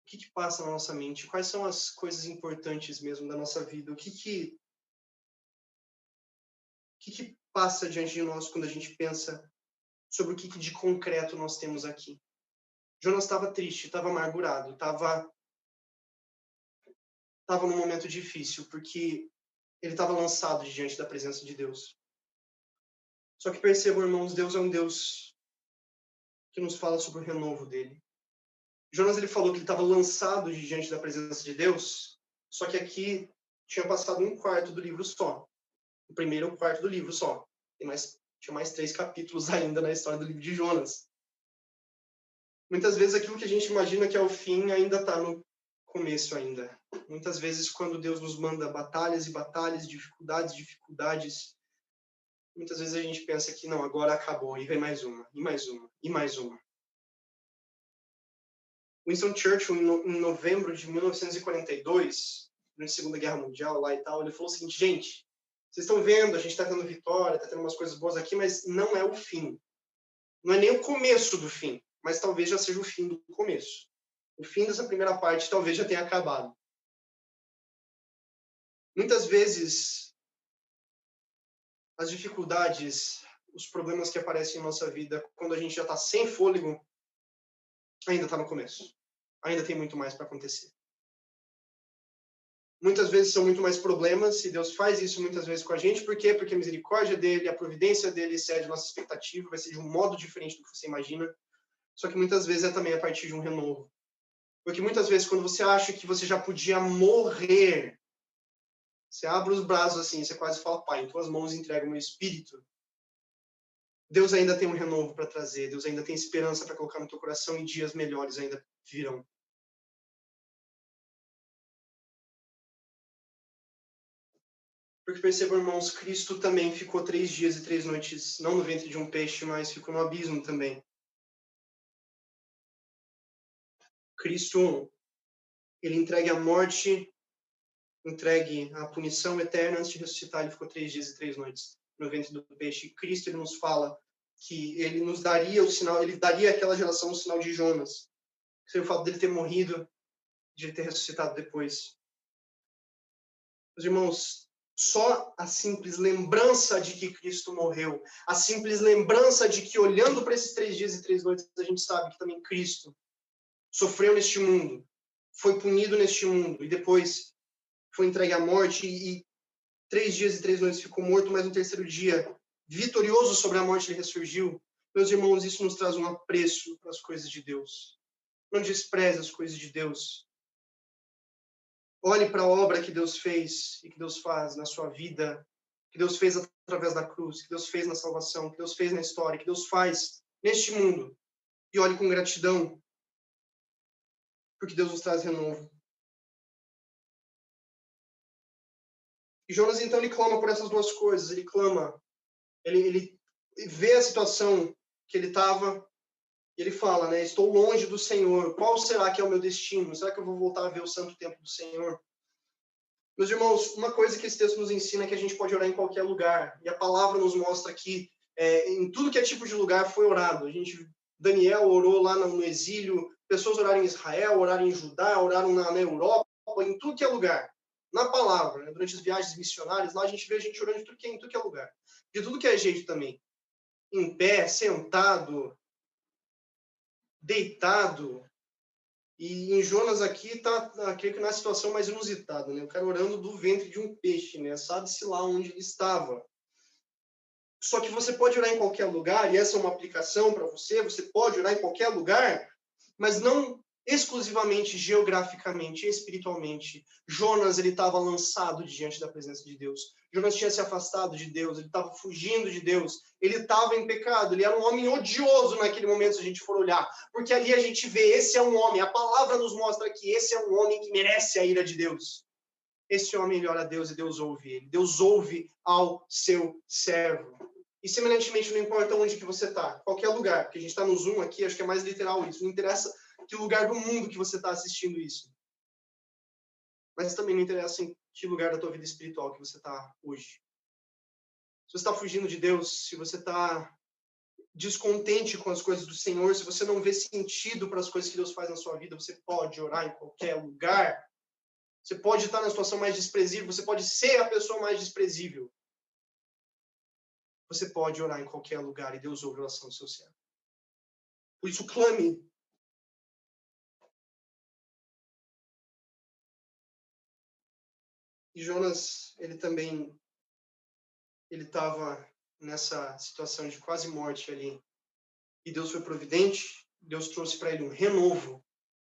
O que, que passa na nossa mente? Quais são as coisas importantes mesmo da nossa vida? O que que, que, que passa diante de nós quando a gente pensa sobre o que, que de concreto nós temos aqui? Jonas estava triste, estava amargurado, estava estava num momento difícil, porque ele estava lançado diante da presença de Deus. Só que percebam, irmãos, Deus é um Deus que nos fala sobre o renovo dele. Jonas ele falou que ele estava lançado diante da presença de Deus, só que aqui tinha passado um quarto do livro só. O primeiro quarto do livro só. Tem mais, tinha mais três capítulos (laughs) ainda na história do livro de Jonas. Muitas vezes aquilo que a gente imagina que é o fim ainda está no começo ainda. Muitas vezes, quando Deus nos manda batalhas e batalhas, dificuldades, dificuldades, muitas vezes a gente pensa que não, agora acabou, e vem mais uma, e mais uma, e mais uma. Winston Churchill, em novembro de 1942, durante a Segunda Guerra Mundial lá e tal, ele falou o seguinte, gente, vocês estão vendo, a gente está tendo vitória, está tendo umas coisas boas aqui, mas não é o fim. Não é nem o começo do fim, mas talvez já seja o fim do começo o fim dessa primeira parte talvez já tenha acabado. Muitas vezes, as dificuldades, os problemas que aparecem em nossa vida, quando a gente já está sem fôlego, ainda está no começo. Ainda tem muito mais para acontecer. Muitas vezes são muito mais problemas, e Deus faz isso muitas vezes com a gente. Por quê? Porque a misericórdia dele, a providência dele excede nossa expectativa, vai ser de um modo diferente do que você imagina. Só que muitas vezes é também a partir de um renovo. Porque muitas vezes, quando você acha que você já podia morrer, você abre os braços assim, você quase fala, Pai, em tuas mãos entrega o meu espírito. Deus ainda tem um renovo para trazer, Deus ainda tem esperança para colocar no teu coração e dias melhores ainda virão. Porque percebam, irmãos, Cristo também ficou três dias e três noites, não no ventre de um peixe, mas ficou no abismo também. Cristo, ele entregue a morte, entregue a punição eterna antes de ressuscitar, ele ficou três dias e três noites no ventre do peixe. Cristo, ele nos fala que ele nos daria o sinal, ele daria àquela geração o sinal de Jonas, seria o fato dele ter morrido, de ele ter ressuscitado depois. Meus irmãos, só a simples lembrança de que Cristo morreu, a simples lembrança de que, olhando para esses três dias e três noites, a gente sabe que também Cristo sofreu neste mundo, foi punido neste mundo e depois foi entregue à morte e, e três dias e três noites ficou morto, mas no terceiro dia, vitorioso sobre a morte, ele ressurgiu. Meus irmãos, isso nos traz um apreço para as coisas de Deus. Não despreze as coisas de Deus. Olhe para a obra que Deus fez e que Deus faz na sua vida, que Deus fez através da cruz, que Deus fez na salvação, que Deus fez na história, que Deus faz neste mundo. E olhe com gratidão, porque Deus nos traz renovo. E Jonas, então, ele clama por essas duas coisas. Ele clama, ele, ele vê a situação que ele estava ele fala, né? Estou longe do Senhor. Qual será que é o meu destino? Será que eu vou voltar a ver o santo templo do Senhor? Meus irmãos, uma coisa que esse texto nos ensina é que a gente pode orar em qualquer lugar. E a palavra nos mostra que é, em tudo que é tipo de lugar foi orado. A gente, Daniel orou lá no exílio, pessoas oraram em Israel, oraram em Judá, oraram na, na Europa, em tudo que é lugar. Na palavra, né? durante as viagens missionárias, lá a gente vê a gente orando em tudo que é, em tudo que é lugar. De tudo que é jeito também. Em pé, sentado, deitado. E em Jonas aqui está, creio que na situação mais inusitada, né? O cara orando do ventre de um peixe, né? Sabe-se lá onde ele estava. Só que você pode orar em qualquer lugar, e essa é uma aplicação para você, você pode orar em qualquer lugar, mas não exclusivamente geograficamente, espiritualmente. Jonas ele estava lançado diante da presença de Deus. Jonas tinha se afastado de Deus, ele estava fugindo de Deus, ele estava em pecado, ele era um homem odioso naquele momento, se a gente for olhar, porque ali a gente vê, esse é um homem, a palavra nos mostra que esse é um homem que merece a ira de Deus. Esse homem ele ora a Deus e Deus ouve ele. Deus ouve ao seu servo. E semelhantemente, não importa onde que você está, qualquer lugar, porque a gente está no Zoom aqui, acho que é mais literal isso, não interessa que lugar do mundo que você está assistindo isso. Mas também não interessa em que lugar da tua vida espiritual que você está hoje. Se você está fugindo de Deus, se você está descontente com as coisas do Senhor, se você não vê sentido para as coisas que Deus faz na sua vida, você pode orar em qualquer lugar. Você pode estar na situação mais desprezível, você pode ser a pessoa mais desprezível. Você pode orar em qualquer lugar e Deus ouve a oração do seu servo. Por isso, clame E Jonas, ele também ele estava nessa situação de quase morte ali. E Deus foi providente, Deus trouxe para ele um renovo.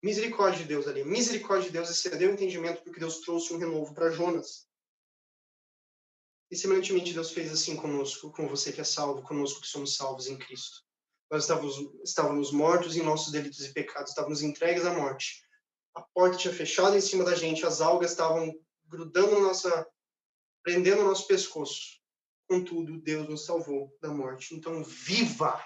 Misericórdia de Deus ali. Misericórdia de Deus excedeu o entendimento porque Deus trouxe um renovo para Jonas. E semelhantemente Deus fez assim conosco, com você que é salvo, conosco que somos salvos em Cristo. Nós estávamos, estávamos mortos em nossos delitos e pecados, estávamos entregues à morte. A porta tinha fechado em cima da gente, as algas estavam grudando nossa, prendendo nosso pescoço. Contudo, Deus nos salvou da morte. Então, viva!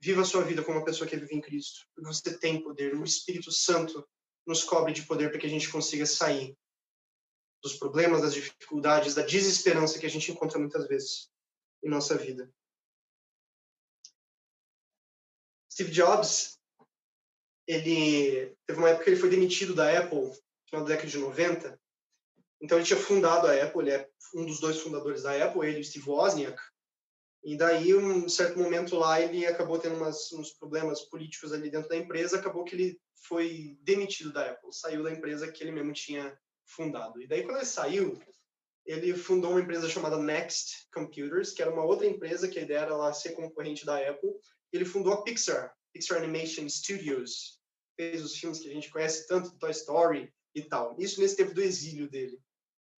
Viva a sua vida como uma pessoa que vive em Cristo. Porque você tem poder. O Espírito Santo nos cobre de poder para que a gente consiga sair dos problemas, das dificuldades, da desesperança que a gente encontra muitas vezes em nossa vida. Steve Jobs, ele teve uma época que ele foi demitido da Apple final da década de 90. Então ele tinha fundado a Apple, ele é um dos dois fundadores da Apple, ele e Steve Wozniak. E daí, um certo momento lá, ele acabou tendo umas, uns problemas políticos ali dentro da empresa, acabou que ele foi demitido da Apple, saiu da empresa que ele mesmo tinha fundado. E daí, quando ele saiu, ele fundou uma empresa chamada Next Computers, que era uma outra empresa que a ideia era lá ser concorrente da Apple. Ele fundou a Pixar, Pixar Animation Studios, fez os filmes que a gente conhece tanto, Toy Story, e tal. Isso nesse tempo do exílio dele.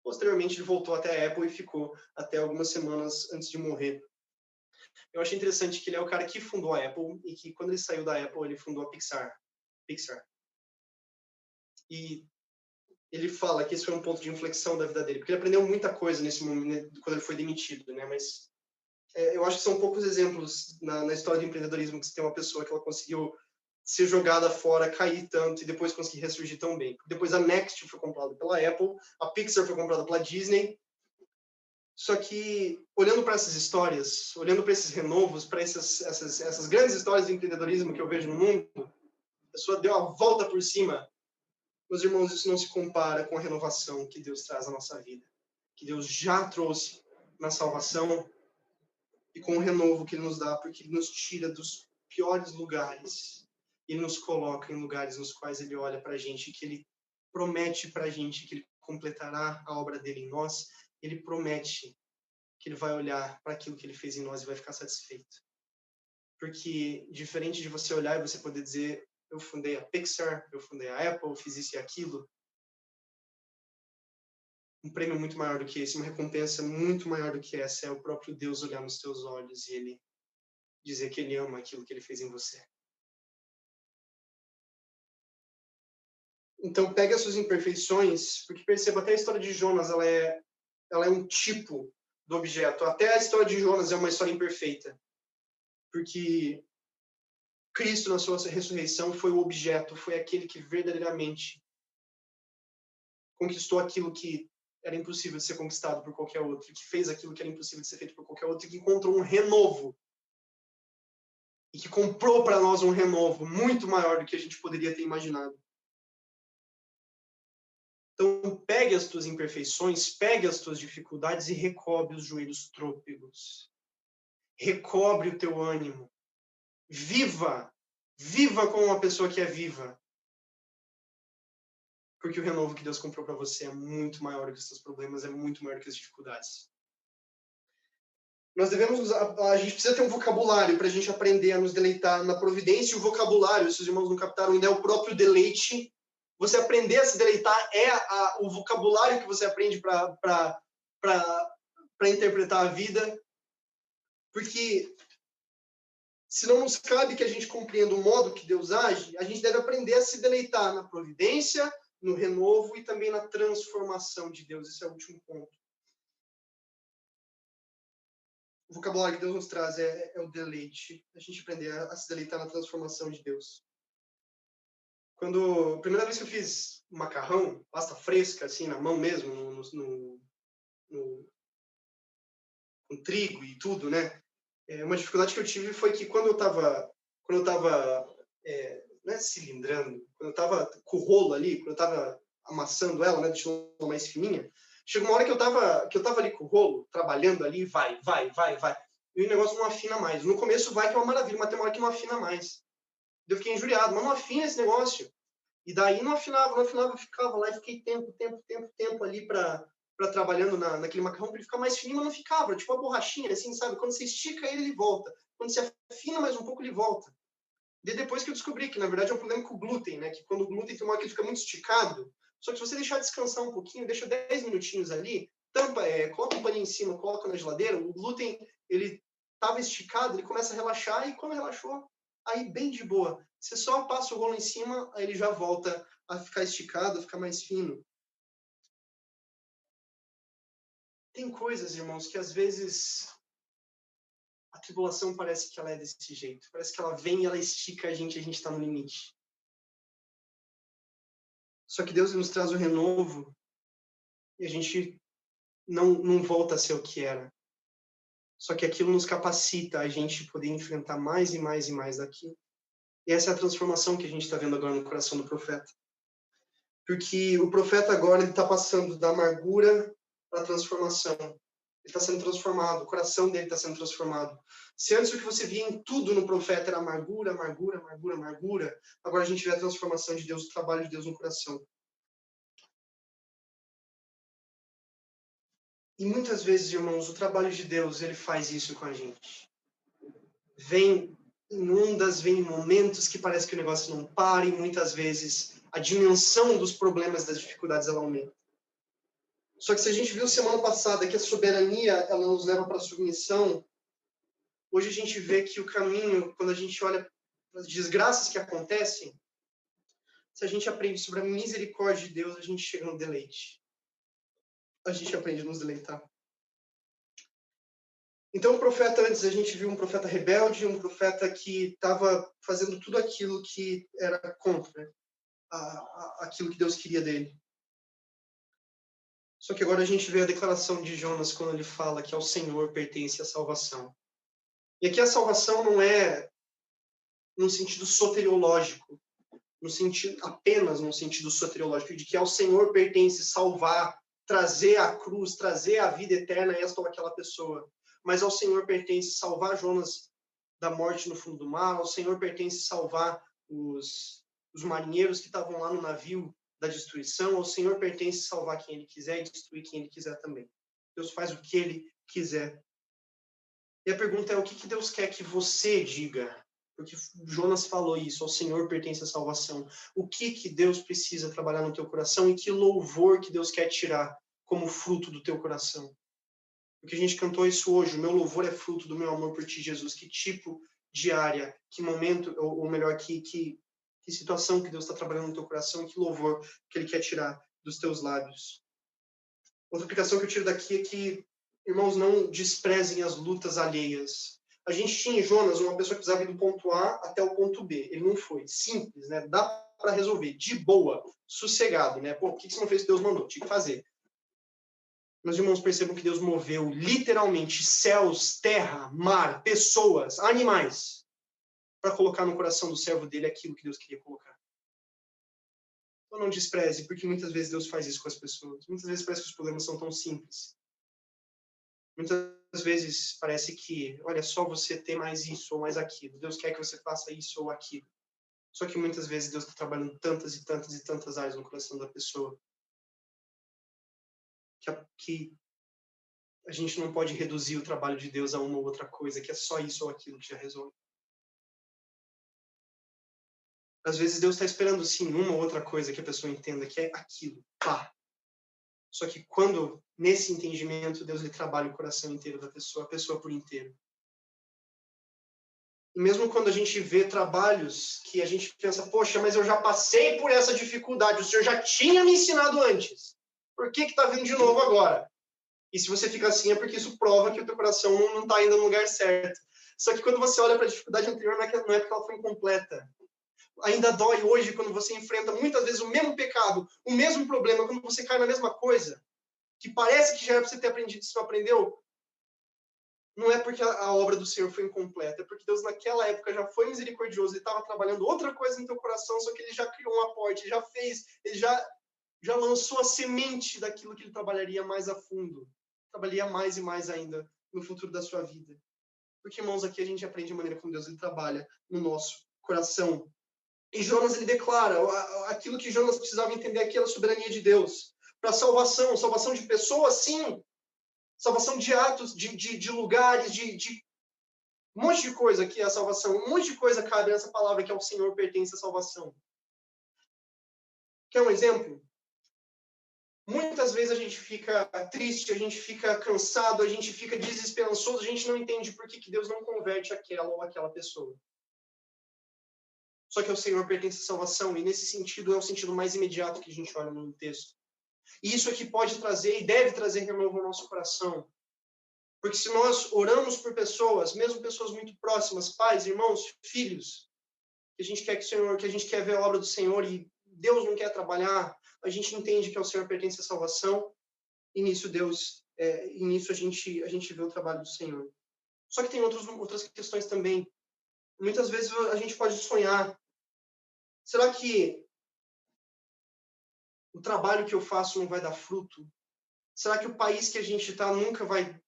Posteriormente, ele voltou até a Apple e ficou até algumas semanas antes de morrer. Eu achei interessante que ele é o cara que fundou a Apple e que, quando ele saiu da Apple, ele fundou a Pixar. Pixar. E ele fala que esse foi um ponto de inflexão da vida dele, porque ele aprendeu muita coisa nesse momento, quando ele foi demitido, né? Mas é, eu acho que são poucos exemplos na, na, história do empreendedorismo que você tem uma pessoa que ela conseguiu ser jogada fora, cair tanto e depois conseguir ressurgir tão bem. Depois a Next foi comprada pela Apple, a Pixar foi comprada pela Disney. Só que olhando para essas histórias, olhando para esses renovos, para essas, essas, essas grandes histórias de empreendedorismo que eu vejo no mundo, a pessoa deu a volta por cima meus irmãos, isso não se compara com a renovação que Deus traz à nossa vida, que Deus já trouxe na salvação e com o renovo que Ele nos dá, porque Ele nos tira dos piores lugares e nos coloca em lugares nos quais Ele olha para a gente, que Ele promete para a gente que Ele completará a obra dele em nós, Ele promete que Ele vai olhar para aquilo que Ele fez em nós e vai ficar satisfeito. Porque, diferente de você olhar e você poder dizer, eu fundei a Pixar, eu fundei a Apple, fiz isso e aquilo. Um prêmio muito maior do que esse, uma recompensa muito maior do que essa é o próprio Deus olhar nos teus olhos e ele dizer que ele ama aquilo que ele fez em você. Então, pegue as suas imperfeições, porque perceba, até a história de Jonas, ela é, ela é um tipo do objeto. Até a história de Jonas é uma história imperfeita. Porque Cristo, na sua ressurreição, foi o objeto, foi aquele que verdadeiramente conquistou aquilo que era impossível de ser conquistado por qualquer outro, que fez aquilo que era impossível de ser feito por qualquer outro, que encontrou um renovo. E que comprou para nós um renovo muito maior do que a gente poderia ter imaginado. Então, pegue as tuas imperfeições, pegue as tuas dificuldades e recobre os joelhos trôpegos. Recobre o teu ânimo. Viva! Viva como uma pessoa que é viva. Porque o renovo que Deus comprou para você é muito maior que os seus problemas, é muito maior que as dificuldades. Nós devemos usar, a gente precisa ter um vocabulário para a gente aprender a nos deleitar na providência. E o vocabulário, se os irmãos não captaram ainda, é o próprio deleite. Você aprender a se deleitar é a, o vocabulário que você aprende para interpretar a vida. Porque se não nos cabe que a gente compreenda o modo que Deus age, a gente deve aprender a se deleitar na providência, no renovo e também na transformação de Deus. Esse é o último ponto. O vocabulário que Deus nos traz é, é o deleite. A gente aprender a, a, se deleitar na transformação de Deus. Quando primeira vez que eu fiz macarrão, pasta fresca, assim, na mão mesmo, no, no, no, com trigo e tudo, né? é, uma dificuldade que eu tive foi que quando eu estava quando eu estava é, não é cilindrando, quando eu estava com o rolo ali, quando eu estava amassando ela, né, deixando ela mais fininha, chegou uma hora que eu estava que eu tava ali com o rolo, trabalhando ali, vai, vai, vai, vai, e o negócio não afina mais. No começo vai que é uma maravilha, mas tem uma hora que não afina mais. Eu fiquei injuriado, mas não afina esse negócio. E daí não afinava, não afinava, eu ficava lá e fiquei tempo, tempo, tempo, tempo ali para trabalhando na, naquele macarrão para ele ficar mais fininho, mas não ficava, tipo uma borrachinha, assim, sabe? Quando você estica ele, ele volta. Quando você afina mais um pouco, ele volta. E depois que eu descobri que, na verdade, é um problema com o glúten, né? Que quando o glúten tem uma hora que fica muito esticado, só que se você deixar descansar um pouquinho, deixa 10 minutinhos ali, tampa, é, coloca um paninho em cima, coloca na geladeira, o glúten, ele estava esticado, ele começa a relaxar e quando relaxou, aí bem de boa. Você só passa o rolo em cima, aí ele já volta a ficar esticado, a ficar mais fino. Tem coisas, irmãos, que às vezes a tribulação parece que ela é desse jeito. Parece que ela vem e ela estica a gente, a gente está no limite. Só que Deus nos traz o renovo e a gente não, não volta a ser o que era. Só que aquilo nos capacita a gente poder enfrentar mais e mais e mais daquilo. E essa é a transformação que a gente está vendo agora no coração do profeta. Porque o profeta agora está passando da amargura para a transformação. Ele está sendo transformado, o coração dele está sendo transformado. Se antes o que você via em tudo no profeta era amargura, amargura, amargura, amargura, agora a gente vê a transformação de Deus, o trabalho de Deus no coração. E muitas vezes, irmãos, o trabalho de Deus, ele faz isso com a gente. Vem em ondas, vem em momentos que parece que o negócio não para, e muitas vezes a dimensão dos problemas, das dificuldades, ela aumenta. Só que se a gente viu semana passada que a soberania ela nos leva para a submissão, hoje a gente vê que o caminho, quando a gente olha as desgraças que acontecem, se a gente aprende sobre a misericórdia de Deus, a gente chega no deleite. A gente aprende a nos deleitar. Então, o profeta, antes a gente viu um profeta rebelde, um profeta que estava fazendo tudo aquilo que era contra a, a, aquilo que Deus queria dele. Só que agora a gente vê a declaração de Jonas quando ele fala que ao Senhor pertence a salvação. E aqui a salvação não é no sentido soteriológico, no sentido apenas no sentido soteriológico de que ao Senhor pertence salvar, trazer a cruz, trazer a vida eterna a esta ou aquela pessoa mas ao Senhor pertence salvar Jonas da morte no fundo do mar, ao Senhor pertence salvar os, os marinheiros que estavam lá no navio da destruição, ao Senhor pertence salvar quem Ele quiser e destruir quem Ele quiser também. Deus faz o que Ele quiser. E a pergunta é: o que, que Deus quer que você diga? Porque Jonas falou isso, ao Senhor pertence a salvação. O que que Deus precisa trabalhar no teu coração e que louvor que Deus quer tirar como fruto do teu coração? Porque a gente cantou isso hoje. O meu louvor é fruto do meu amor por ti, Jesus. Que tipo de área, que momento, ou, ou melhor, que, que, que situação que Deus está trabalhando no teu coração, que louvor que Ele quer tirar dos teus lábios. Outra aplicação que eu tiro daqui é que, irmãos, não desprezem as lutas alheias. A gente tinha em Jonas uma pessoa que precisava ir do ponto A até o ponto B. Ele não foi. Simples, né? Dá para resolver. De boa, sossegado, né? Pô, o que você não fez que Deus mandou? Tinha que fazer meus irmãos percebam que Deus moveu literalmente céus, terra, mar, pessoas, animais, para colocar no coração do servo dele aquilo que Deus queria colocar. Então não despreze, porque muitas vezes Deus faz isso com as pessoas. Muitas vezes parece que os problemas são tão simples. Muitas vezes parece que, olha, só você ter mais isso ou mais aquilo. Deus quer que você faça isso ou aquilo. Só que muitas vezes Deus está trabalhando tantas e tantas e tantas áreas no coração da pessoa que a, que a gente não pode reduzir o trabalho de Deus a uma ou outra coisa, que é só isso ou aquilo que já resolve. Às vezes Deus está esperando sim uma ou outra coisa que a pessoa entenda que é aquilo, pá. Só que quando nesse entendimento Deus lhe trabalha o coração inteiro da pessoa, a pessoa por inteiro. E mesmo quando a gente vê trabalhos que a gente pensa, poxa, mas eu já passei por essa dificuldade, o senhor já tinha me ensinado antes por que está vindo de novo agora? E se você fica assim, é porque isso prova que o teu coração não está indo no lugar certo. Só que quando você olha para a dificuldade anterior, é, não é porque ela foi incompleta. Ainda dói hoje quando você enfrenta muitas vezes o mesmo pecado, o mesmo problema, quando você cai na mesma coisa, que parece que já era para você ter aprendido, se não aprendeu. Não é porque a, a obra do Senhor foi incompleta, é porque Deus naquela época já foi misericordioso, ele estava trabalhando outra coisa no teu coração, só que ele já criou um aporte, ele já fez, ele já já lançou a semente daquilo que ele trabalharia mais a fundo, trabalharia mais e mais ainda no futuro da sua vida. Porque, irmãos, aqui a gente aprende a maneira como Deus ele trabalha no nosso coração. E Jonas ele declara aquilo que Jonas precisava entender aqui era a soberania de Deus. Para salvação, salvação de pessoas, sim. Salvação de atos, de, de, de lugares, de, de um monte de coisa aqui é a salvação. Um monte de coisa cabe nessa palavra que ao Senhor pertence a salvação. Quer um exemplo? Muitas vezes a gente fica triste, a gente fica cansado, a gente fica desesperançoso, a gente não entende por que, que Deus não converte aquela ou aquela pessoa. Só que ao Senhor pertence a salvação, e nesse sentido é o sentido mais imediato que a gente olha no texto. E isso aqui pode trazer e deve trazer renovo ao nosso coração. Porque se nós oramos por pessoas, mesmo pessoas muito próximas, pais, irmãos, filhos, que a gente quer que o Senhor, que a gente quer ver a obra do Senhor e Deus não quer trabalhar, a gente entende que ao Senhor pertence a salvação, e nisso Deus, é, e nisso a gente, a gente vê o trabalho do Senhor. Só que tem outros, outras questões também. Muitas vezes a gente pode sonhar. Será que o trabalho que eu faço não vai dar fruto? Será que o país que a gente está nunca vai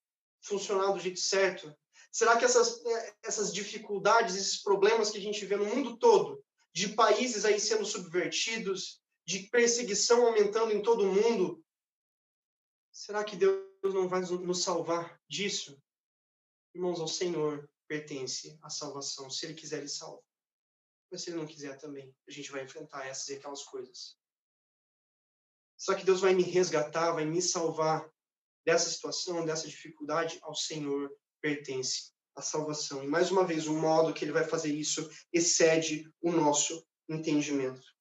funcionar do jeito certo? Será que essas, é, essas dificuldades, esses problemas que a gente vê no mundo todo, de países aí sendo subvertidos, de perseguição aumentando em todo o mundo, será que Deus não vai nos salvar disso? Irmãos, ao Senhor pertence a salvação, se Ele quiser, Ele salva. Mas se Ele não quiser também, a gente vai enfrentar essas e aquelas coisas. Será que Deus vai me resgatar, vai me salvar dessa situação, dessa dificuldade? Ao Senhor pertence a salvação. E mais uma vez, o modo que Ele vai fazer isso excede o nosso entendimento.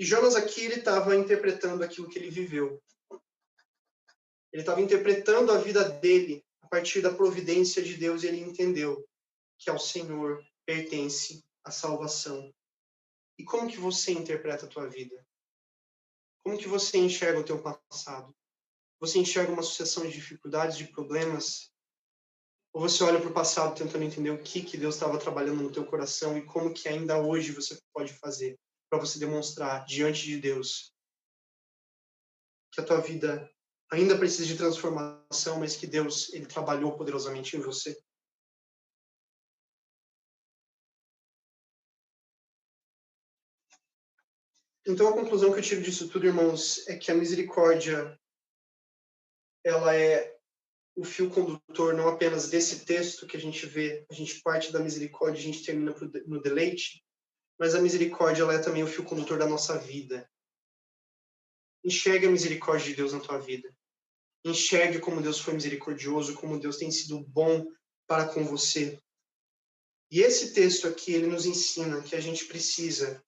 E Jonas aqui ele estava interpretando aquilo que ele viveu. Ele estava interpretando a vida dele a partir da providência de Deus e ele entendeu que ao Senhor pertence a salvação. E como que você interpreta a tua vida? Como que você enxerga o teu passado? Você enxerga uma sucessão de dificuldades, de problemas? Ou você olha para o passado tentando entender o que que Deus estava trabalhando no teu coração e como que ainda hoje você pode fazer para você demonstrar diante de Deus que a tua vida ainda precisa de transformação, mas que Deus ele trabalhou poderosamente em você? Então a conclusão que eu tiro disso tudo, irmãos, é que a misericórdia ela é o fio condutor não apenas desse texto que a gente vê, a gente parte da misericórdia, a gente termina no deleite, mas a misericórdia ela é também o fio condutor da nossa vida. Enxergue a misericórdia de Deus na tua vida. Enxergue como Deus foi misericordioso, como Deus tem sido bom para com você. E esse texto aqui, ele nos ensina que a gente precisa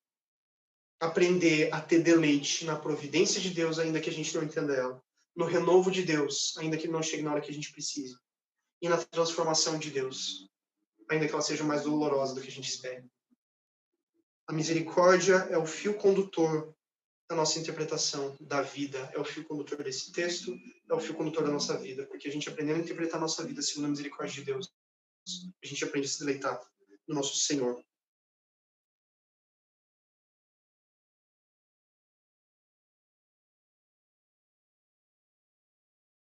aprender a ter deleite na providência de Deus, ainda que a gente não entenda ela, no renovo de Deus, ainda que não chegue na hora que a gente precise, e na transformação de Deus, ainda que ela seja mais dolorosa do que a gente espera. A misericórdia é o fio condutor da nossa interpretação da vida, é o fio condutor desse texto, é o fio condutor da nossa vida, porque a gente aprendendo a interpretar a nossa vida segundo a misericórdia de Deus, a gente aprende a se deleitar no nosso Senhor.